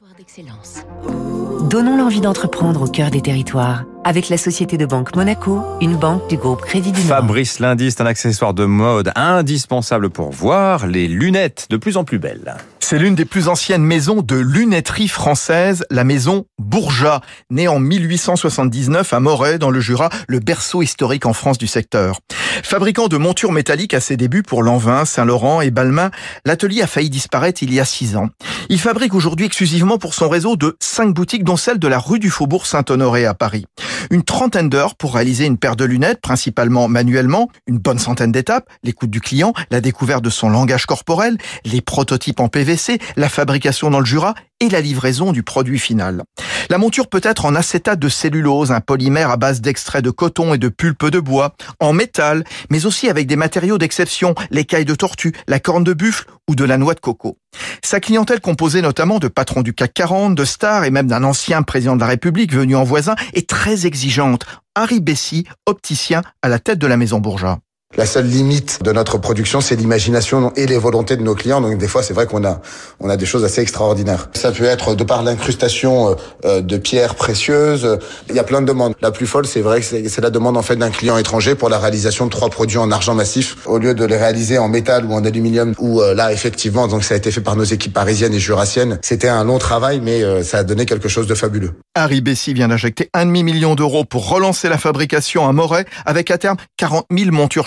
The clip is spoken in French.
Territoire d'excellence. Donnons l'envie d'entreprendre au cœur des territoires avec la Société de Banque Monaco, une banque du groupe Crédit du Nord. Fabrice Lundi, c'est un accessoire de mode indispensable pour voir les lunettes de plus en plus belles. C'est l'une des plus anciennes maisons de lunetterie française, la maison Bourgeat, née en 1879 à Moret, dans le Jura, le berceau historique en France du secteur. Fabricant de montures métalliques à ses débuts pour Lanvin, Saint-Laurent et Balmain, l'atelier a failli disparaître il y a six ans. Il fabrique aujourd'hui exclusivement pour son réseau de cinq boutiques, dont celle de la rue du Faubourg Saint-Honoré à Paris. Une trentaine d'heures pour réaliser une paire de lunettes, principalement manuellement, une bonne centaine d'étapes, l'écoute du client, la découverte de son langage corporel, les prototypes en PVC, la fabrication dans le Jura et la livraison du produit final. La monture peut être en acétate de cellulose, un polymère à base d'extrait de coton et de pulpe de bois, en métal, mais aussi avec des matériaux d'exception, l'écaille de tortue, la corne de buffle ou de la noix de coco. Sa clientèle composée notamment de patrons du CAC 40, de stars et même d'un ancien président de la République venu en voisin est très exigeante. Harry Bessy, opticien à la tête de la maison Bourgeat. La seule limite de notre production, c'est l'imagination et les volontés de nos clients. Donc des fois, c'est vrai qu'on a on a des choses assez extraordinaires. Ça peut être de par l'incrustation euh, de pierres précieuses. Il y a plein de demandes. La plus folle, c'est vrai que c'est la demande en fait d'un client étranger pour la réalisation de trois produits en argent massif au lieu de les réaliser en métal ou en aluminium. Ou euh, là, effectivement, donc ça a été fait par nos équipes parisiennes et jurassiennes. C'était un long travail, mais euh, ça a donné quelque chose de fabuleux. Harry Bessy vient d'injecter un demi million d'euros pour relancer la fabrication à Moret, avec à terme 40 000 montures